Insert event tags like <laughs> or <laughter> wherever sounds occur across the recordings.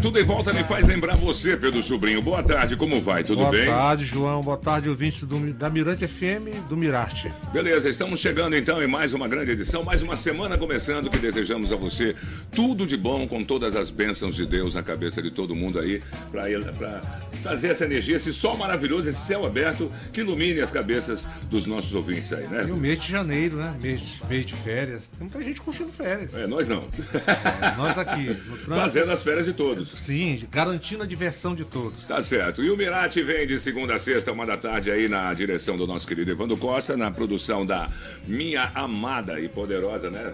Tudo em volta me faz lembrar você, Pedro Sobrinho. Boa tarde, como vai? Tudo Boa bem? Boa tarde, João. Boa tarde, ouvintes do, da Mirante FM do Mirarte. Beleza, estamos chegando então em mais uma grande edição, mais uma semana começando que desejamos a você tudo de bom, com todas as bênçãos de Deus na cabeça de todo mundo aí, para trazer essa energia, esse sol maravilhoso, esse céu aberto que ilumine as cabeças dos nossos ouvintes aí, né? E o mês de janeiro, né? Mês, mês de férias. Tem muita gente curtindo férias. É, nós não. É, nós aqui, <laughs> no trânsito. Fazendo as férias de todos. Sim, garantindo a diversão de todos. Tá certo. E o Mirati vem de segunda a sexta, uma da tarde, aí na direção do nosso querido Evandro Costa, na produção da minha amada e poderosa, né?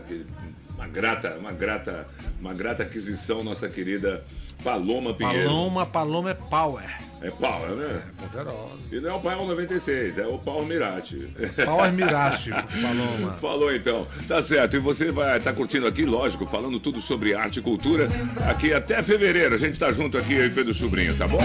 Uma grata, uma grata, uma grata aquisição, nossa querida Paloma Pinheiro. Paloma, Paloma é power. É power, né? É poderosa. E não é o Power 96, é o Power Mirati. Power Mirati, Paloma. <laughs> Falou então. Tá certo. E você vai estar tá curtindo aqui, lógico, falando tudo sobre arte e cultura. Aqui até fevereiro. A gente tá junto aqui, eu e Pedro Sobrinho, tá bom?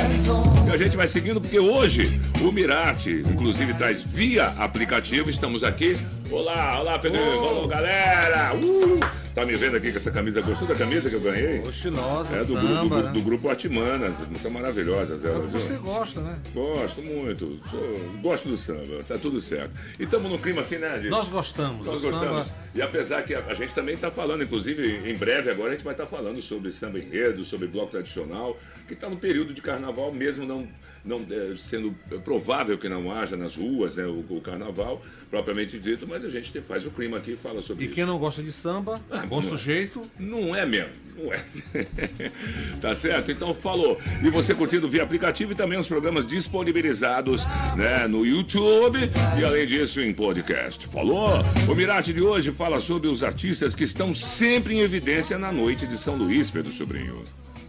E a gente vai seguindo porque hoje o Mirati, inclusive, traz via aplicativo. Estamos aqui. Olá, olá, Pedro. Falou, galera. Uh! Tá me vendo aqui com essa camisa? Gostou da camisa que eu ganhei? Estilosa, É do, samba, grupo, do, né? do grupo Artimanas. São maravilhosas elas, viu? Você gosta, né? Gosto muito. Sou- gosto do samba. Tá tudo certo. E estamos no clima assim, né, gente? Nós gostamos. Nós o samba- gostamos. E apesar que a, a gente também está falando, inclusive, em breve agora a gente vai estar falando sobre samba enredo, sobre bloco tradicional, que está no período de carnaval, mesmo não, não é, sendo provável que não haja nas ruas né, o, o carnaval, propriamente dito, mas a gente te- faz o clima aqui e fala sobre E isso. quem não gosta de samba, Ah, bom não é. sujeito, Não é mesmo, não é. <laughs> tá certo? Então falou. E você curtindo via aplicativo e também os programas disponibilizados né, no YouTube e além disso em podcast. Falou? O Mirate de hoje fala sobre os artistas que estão sempre em evidência na noite de São Luís, Pedro Sobrinho.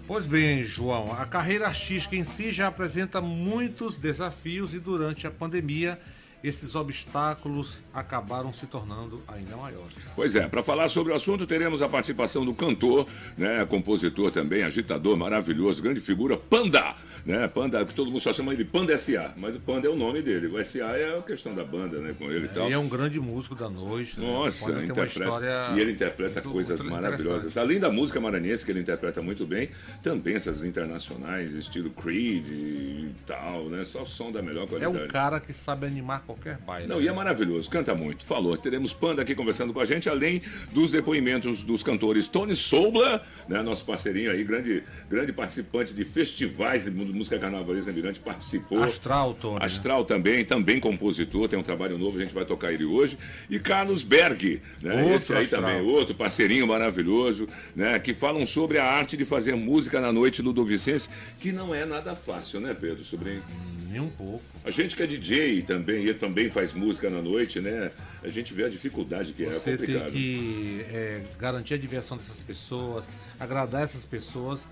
Pois bem, João, a carreira artística em si já apresenta muitos desafios e durante a pandemia esses obstáculos acabaram se tornando ainda maiores. Pois é, para falar sobre o assunto, teremos a participação do cantor, né, compositor também, agitador maravilhoso, grande figura, Panda, né? Panda, que todo mundo só chama ele de Panda SA, mas o Panda é o nome dele. O SA é a questão da banda, né, com ele e tal. Ele é um grande músico da noite. né? Nossa, uma interpreta, história e ele interpreta muito- coisas muito maravilhosas. Além da música maranhense, que ele interpreta muito bem, também essas internacionais, estilo Creed e tal, né? Só som da melhor É qualidade. um cara que sabe animar qualquer baile. Não, e é maravilhoso, canta muito. Falou, teremos Panda aqui conversando com a gente, além dos depoimentos dos cantores Tony Soubla, né, nosso parceirinho aí, grande, grande participante de festivais de música carnavalesca Mirante, participou. Astral, Tony. né? Astral também, também compositor, tem um trabalho novo, a gente vai tocar ele hoje. E Carlos Berg, né? Outro Esse aí Astral. também, outro parceirinho maravilhoso, né? Que falam sobre a arte de fazer música na noite Ludovicense, que não é nada fácil, né, Pedro? Sobrinho? Nem um pouco. A gente que é DJ também, também faz música na noite, né? A gente vê a dificuldade que é, é Você tem complicado. que é, garantir a diversão dessas pessoas, agradar essas pessoas.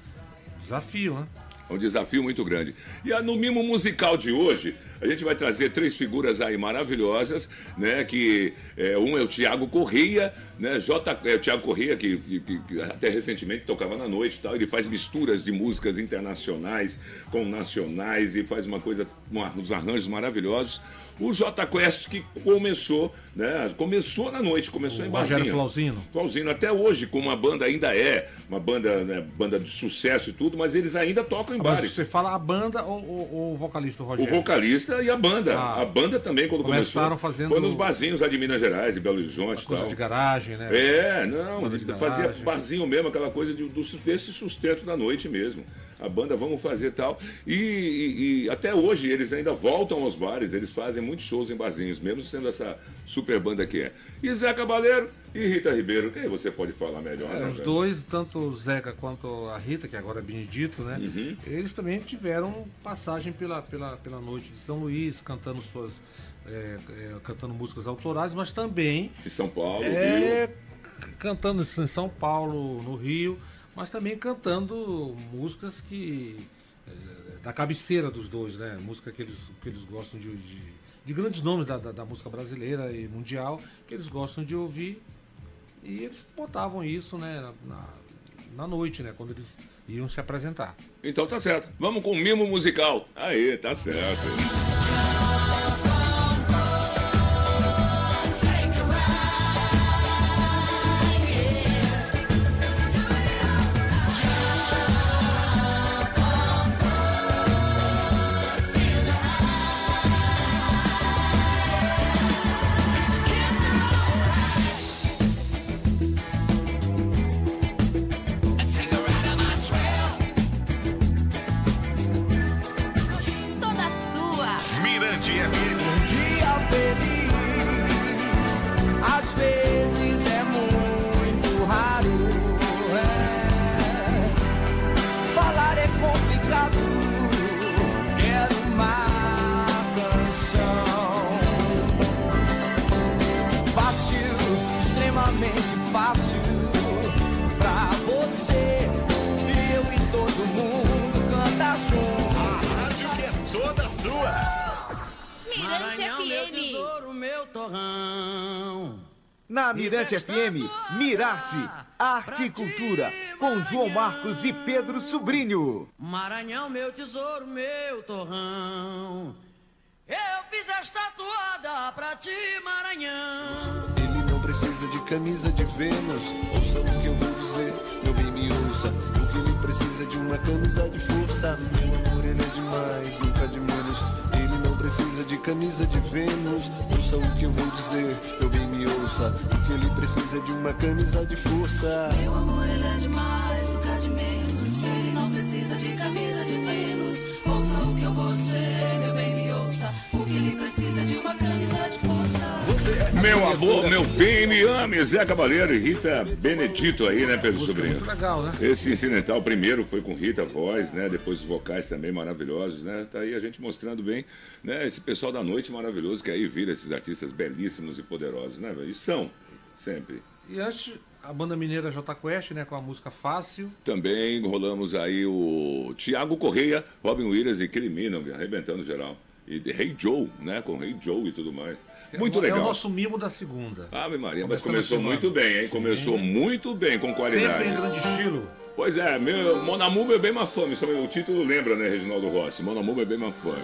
Desafio, né? É um desafio muito grande. E ah, no mimo musical de hoje, a gente vai trazer três figuras aí maravilhosas, né? Que é, um é o Tiago Correia, né? J, é o Tiago Correia, que, que- que- até recentemente tocava na noite e tal. Ele faz misturas de músicas internacionais com nacionais e faz uma coisa, uma- uns arranjos maravilhosos. O J Quest que começou, né? Começou na noite, começou O em Rogério barzinho. Flauzino. Flauzino, até hoje, como uma banda ainda é, uma banda, né, banda de sucesso e tudo, mas eles ainda tocam em Mas bares. você fala a banda ou, o vocalista o O Rogério? vocalista e a banda. Ah. a banda também, quando Começaram começou, fazendo- foi nos barzinhos lá de Minas Gerais, de Belo Horizonte Coisa tal. de garagem, né? É, não, fazia garagem. barzinho mesmo, aquela coisa de, do, desse sustento da noite mesmo. A banda vamos fazer tal. E, e- e até hoje eles ainda voltam aos bares, eles fazem muitos shows em barzinhos, mesmo sendo essa super banda que é. E Zé Cabaleiro e Rita Ribeiro, quem você pode falar melhor? É, né, os dois, tanto o Zeca quanto a Rita, que agora é Benedito, né? Uhum. Eles também tiveram passagem pela, pela, pela noite de São Luís, cantando suas. é, é, cantando músicas autorais, mas também Em São Paulo, Rio. é, cantando em São Paulo, no Rio, mas também cantando músicas que. é, da cabeceira dos dois, né? Música que eles, que eles gostam de, de, de grandes nomes da, da, da música brasileira e mundial, que eles gostam de ouvir. E eles botavam isso né, na, na noite, né? Quando eles iam se apresentar. Então tá certo. Vamos com o mimo musical. Aí, tá certo. extremamente fácil pra você. Eu e todo mundo canta junto. A rádio que é toda sua. Mirante Maranhão, FM. Meu tesouro, meu torrão. Na Mirante FM, Mirarte, Arte e Cultura, com João Marcos e Pedro Sobrinho. Maranhão, meu tesouro, meu torrão. Eu fiz esta toada pra ti, Maranhão. Precisa de camisa de Vênus. Ouça o que eu vou dizer, meu bem me ouça. O que ele precisa de uma camisa de força. Meu amor, ele é demais, nunca de menos. Ele não precisa de camisa de Vênus. Ouça o que eu vou dizer, meu bem me ouça. O que ele precisa de uma camisa de força. Meu amor, ele é demais, nunca de menos. Ele não precisa de camisa de Vênus, ouça o que eu vou dizer, meu bem me ouça. O que ele precisa de uma camisa de força. Meu amor, meu bem, me ame, Zé Cabaleiro e Rita Benedito aí, né, Pedro Sobrinho? muito legal, né? Esse incidental primeiro foi com Rita, voz, né? Depois os vocais também maravilhosos, né? Tá aí a gente mostrando bem, né? Esse pessoal da noite maravilhoso que aí vira esses artistas belíssimos e poderosos, né, velho? E são, sempre. E antes, a banda mineira J Quest, né, com a música Fácil. Também rolamos aí o Tiago Correia, Robin Williams e Minogue, arrebentando geral. E de Hey Joe, né? Com Hey Joe e tudo mais. Muito é, legal. É o nosso mimo da segunda. Ave Maria, mas começou muito bem, hein? Sim. Começou muito bem, com qualidade. Sempre em grande estilo. Pois é, meu Monamu é bem uma fame. Isso, o título lembra, né, Reginaldo Rossi? Monamu é bem uma fame.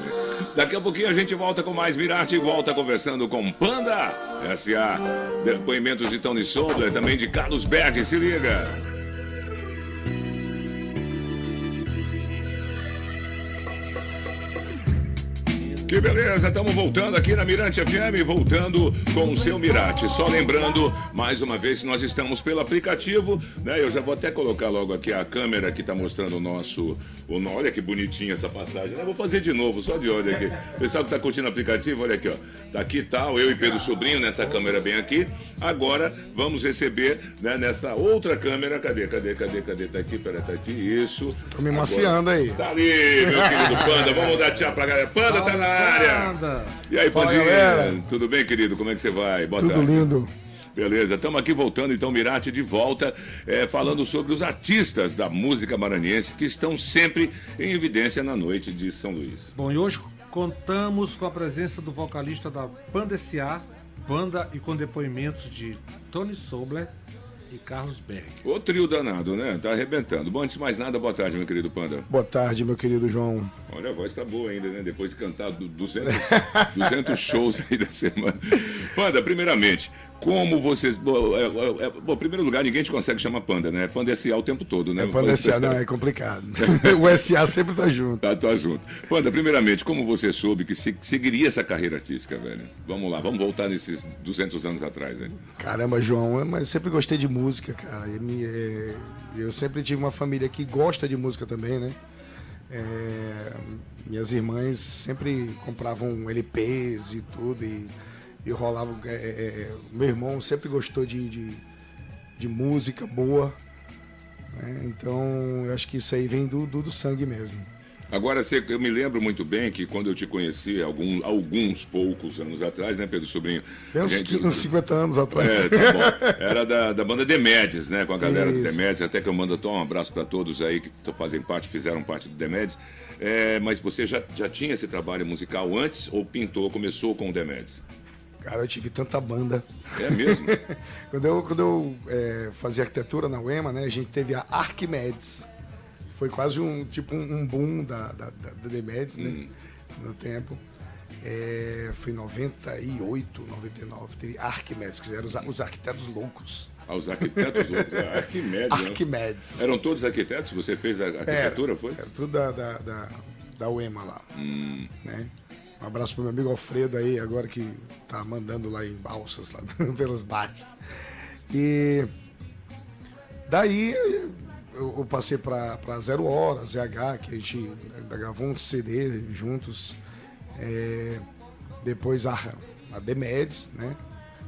Daqui a pouquinho a gente volta com mais Mirarte e volta conversando com Panda S.A. Depoimentos de Tony Sobler, também de Carlos Berg. Se liga. Que beleza, estamos voltando aqui na Mirante FM, voltando com o seu Mirate. Só lembrando, mais uma vez, nós estamos pelo aplicativo, né? Eu já vou até colocar logo aqui a câmera que está mostrando o nosso. O, olha que bonitinha essa passagem. né? Eu vou fazer de novo, só de olho aqui. Pessoal que está curtindo o aplicativo, olha aqui, ó. Tá aqui tal, eu e Pedro Sobrinho nessa câmera bem aqui. Agora vamos receber né, nessa outra câmera. Cadê? Cadê? Cadê? Cadê? Tá aqui, pera, tá aqui. Isso. Tô me mafiando aí. Tá ali, meu querido Panda. Vamos dar tchau pra galera. Panda tá na área. E aí, Pandinha? Tudo bem, querido? Como é que você vai? Boa Tudo tarde. lindo. Beleza, estamos aqui voltando, então, Mirate de volta, é, falando sobre os artistas da música maranhense que estão sempre em evidência na noite de São Luís. Bom, e hoje contamos com a presença do vocalista da Banda S.A., banda e com depoimentos de Tony Sobler e Carlos Berg. O trio danado, né? Tá arrebentando. Bom, antes de mais nada, boa tarde, meu querido Panda. Boa tarde, meu querido João. Olha, a voz tá boa ainda, né? Depois de cantar du- 200, 200 <laughs> shows aí da semana. Panda, primeiramente, como vocês. Bom, é, é, é, bom, em primeiro lugar, ninguém te consegue chamar Panda, né? Panda S.A. o tempo todo, né? É Panda SA, não, é complicado. <laughs> o SA sempre tá junto. Tá, tá junto. Panda, primeiramente, como você soube que se- seguiria essa carreira artística, velho? Vamos lá, vamos voltar nesses 200 anos atrás, né? Caramba, João, eu- mas eu sempre gostei de música, cara. E me- é, Eu sempre tive uma família que gosta de música também, né? É, minhas irmãs sempre compravam LPs e tudo, e, e rolavam. é, é, é, meu irmão sempre gostou de, de, de música boa. né? Então, eu acho que isso aí vem do, do, do sangue mesmo. Agora, eu me lembro muito bem que quando eu te conheci, algum, alguns poucos anos atrás, né, Pedro Sobrinho? Bem a uns, gente- uns 50 anos atrás. É, tá bom. Era da, da banda Demedes, né? Com a galera do Isso. Demedes. Até que eu mando um abraço para todos aí que fazem parte, fizeram parte do Demedes. É, mas você já, já tinha esse trabalho musical antes ou pintou, começou com o Demedes? Cara, eu tive tanta banda. É mesmo? <laughs> Quando eu, quando eu é, fazia arquitetura na UEMA, né, a gente teve a Arquimedes. Foi quase um tipo um, um boom da, da, da, da Demedes, né? No tempo. É, foi em 98, 99, teve Arquimedes, que eram os, os arquitetos loucos. Aos arquitetos, outros, ah, Arquimedes. né? Arquimedes. Eram todos arquitetos? Você fez a arquitetura, foi? Era tudo da, da, da, da UEMA lá. Né? Um abraço pro meu amigo Alfredo aí, agora que tá mandando lá em balsas, lá <laughs> pelos bates. E daí eu, passei pra Zero Hora, ZH, que a gente gravou um CD juntos. É, depois a, a Demedes, né?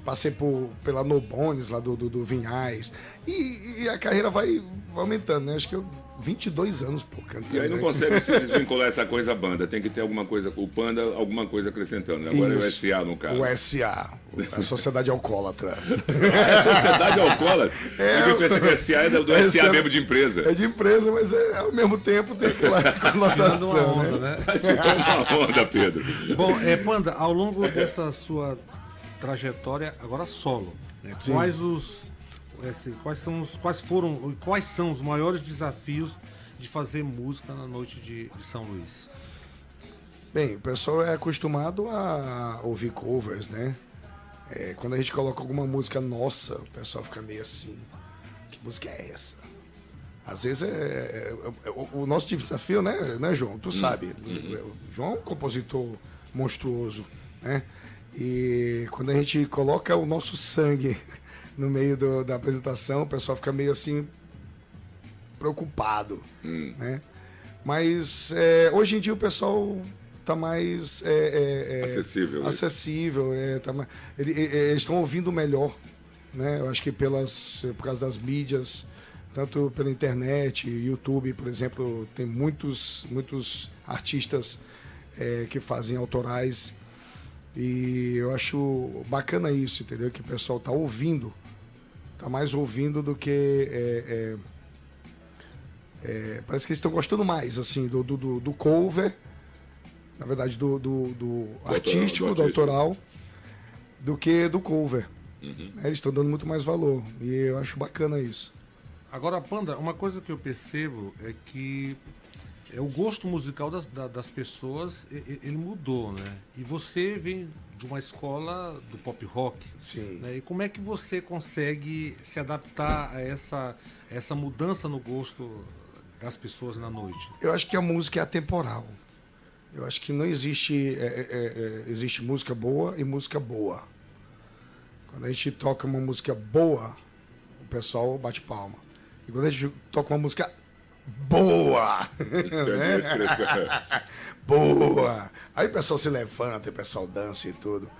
Passei por, pela Nobones, lá do, do, do Vinhais. E, e a carreira vai aumentando, né? Acho que eu 22 anos, pô, cantando. E aí não né? consegue se <laughs> desvincular essa coisa banda. Tem que ter alguma coisa, o Panda, alguma coisa acrescentando. né? Agora é o Isso. SA no caso. O SA, a Sociedade Alcoólatra. <laughs> É Sociedade Alcoólatra. É, Eu pensa que o SA é do, SA mesmo de empresa. É de empresa, mas é, ao mesmo tempo tem aquela <laughs> conotação, uma onda, né? né? Uma onda, Pedro. Bom, é, Panda, ao longo dessa sua trajetória, agora solo, né, quais os. Esse, quais, são os, quais foram. Quais são os maiores desafios de fazer música na noite de, de São Luís? Bem, o pessoal é acostumado a ouvir covers, né? É, quando a gente coloca alguma música nossa, o pessoal fica meio assim, que música é essa? Às vezes é, é- é- o, o nosso desafio, né, né, João? Tu sabe. O João é um compositor monstruoso, né? E quando a gente coloca o nosso sangue no meio do- da apresentação, o pessoal fica meio assim preocupado, né? Mas é, hoje em dia o pessoal tá mais é, é, é, Acessível, né? acessível, é, tá mais- ele- eles estão ouvindo melhor, né? Eu acho que pelas por causa das mídias, tanto pela internet, YouTube, por exemplo, tem muitos muitos artistas é, que fazem autorais e eu acho bacana isso, entendeu? Que o pessoal tá ouvindo, tá mais ouvindo do que é, é, é, parece que eles estão gostando mais, assim, do, do, do- do cover, na verdade, do, do, do artístico, do do, autoral, do que do cover. Uhum. É, Eles estão dando muito mais valor. E eu acho bacana isso. Agora, Panda, uma coisa que eu percebo é que é o gosto musical das, da- das pessoas ele mudou, né? E você vem de uma escola do pop rock. Sim. né? E como é que você consegue se adaptar a essa, essa mudança no gosto das pessoas na noite? Eu acho que a música é atemporal. Eu acho que não existe. é, é, é, existe música boa e música boa. Quando a gente toca uma música boa, o pessoal bate palma. E quando a gente toca uma música boa, né? <laughs> boa. Aí o pessoal se levanta, o pessoal dança e tudo.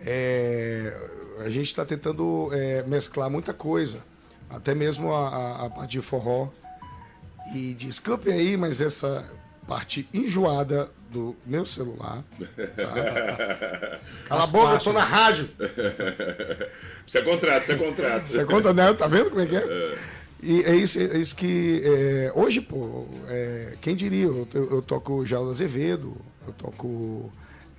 É, a gente está tentando é, mesclar muita coisa, até mesmo a, a, a parte de forró. E desculpem aí, mas essa parte enjoada do meu celular. tá? <laughs> Cala a boca, eu tô na rádio. <laughs> Isso é contrato, isso é contrato. Você conta, né? Tá vendo como é que é? E é isso, é isso que. é, hoje, pô, é, quem diria? Eu, eu, toco Geraldo Azevedo, eu toco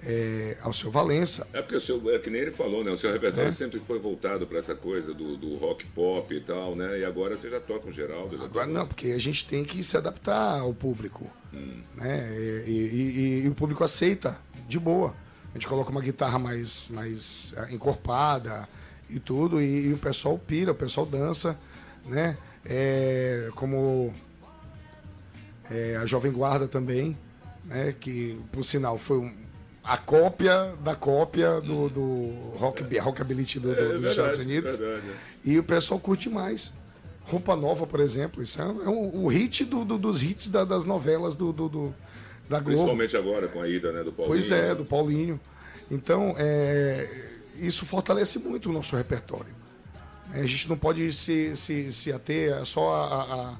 é, Alceu Valença. É porque o seu, é que nem ele falou, né? O seu repertório sempre foi voltado para essa coisa do, do rock pop e tal, né? E agora você já toca um Geraldo. Agora não, porque a gente tem que se adaptar ao público. Né? E, e- e- e o público aceita de boa. A gente coloca uma guitarra mais, mais eh, encorpada e tudo, e o pessoal pira, o pessoal dança, né? É, como é, a Jovem Guarda também, né? Que por sinal foi um- a cópia da cópia do, do rock, rockabilly do, do- É dos verdade, Estados Unidos. verdade. E o pessoal curte mais. Roupa Nova, por exemplo, isso é um, o hit do- do- dos hits da- das novelas do- da Globo. Principalmente agora com a ida né, do Paulinho. Pois é, do Paulinho. Então, é, isso fortalece muito o nosso repertório. A gente não pode se, se, se ater só a- a- a-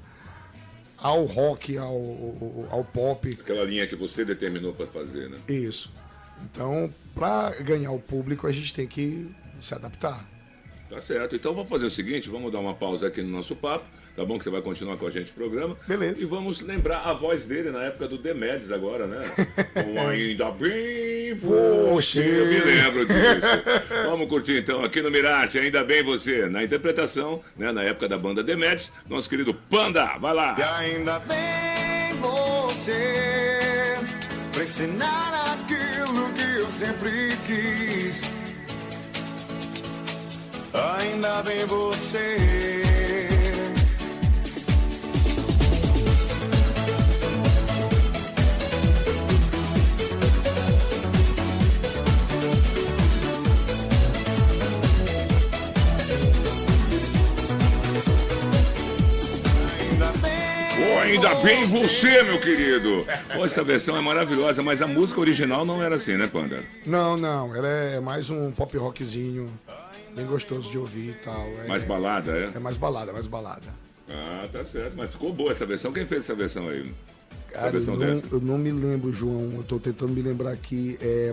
ao rock, ao, ao, ao pop. Aquela linha que você determinou para fazer, né? Isso. Então, para ganhar o público, a gente tem que se adaptar. Tá certo. Então vamos fazer o seguinte, vamos dar uma pausa aqui no nosso papo, tá bom? Que você vai continuar com a gente no programa. Beleza. E vamos lembrar a voz dele na época do Demedes agora, né? Com <laughs> ainda bem você. Eu me lembro disso. Vamos curtir então aqui no Mirate, ainda bem você. Na interpretação, né? Na época da banda Demedes, nosso querido Panda. Vai lá. E ainda bem você pra ensinar aquilo que eu sempre quis. Ainda bem você. Ainda bem você, meu querido. Pô, essa versão é maravilhosa, mas a música original não era assim, né, Panda? Não, não, ela é mais um pop rockzinho, bem gostoso de ouvir e tal. É, Mais balada, é? é mais balada, mais balada. Ah, tá certo. Mas ficou boa essa versão. Quem fez essa versão aí? Essa Cara, eu versão não, dessa? eu não me lembro, João. Eu tô tentando me lembrar aqui. É,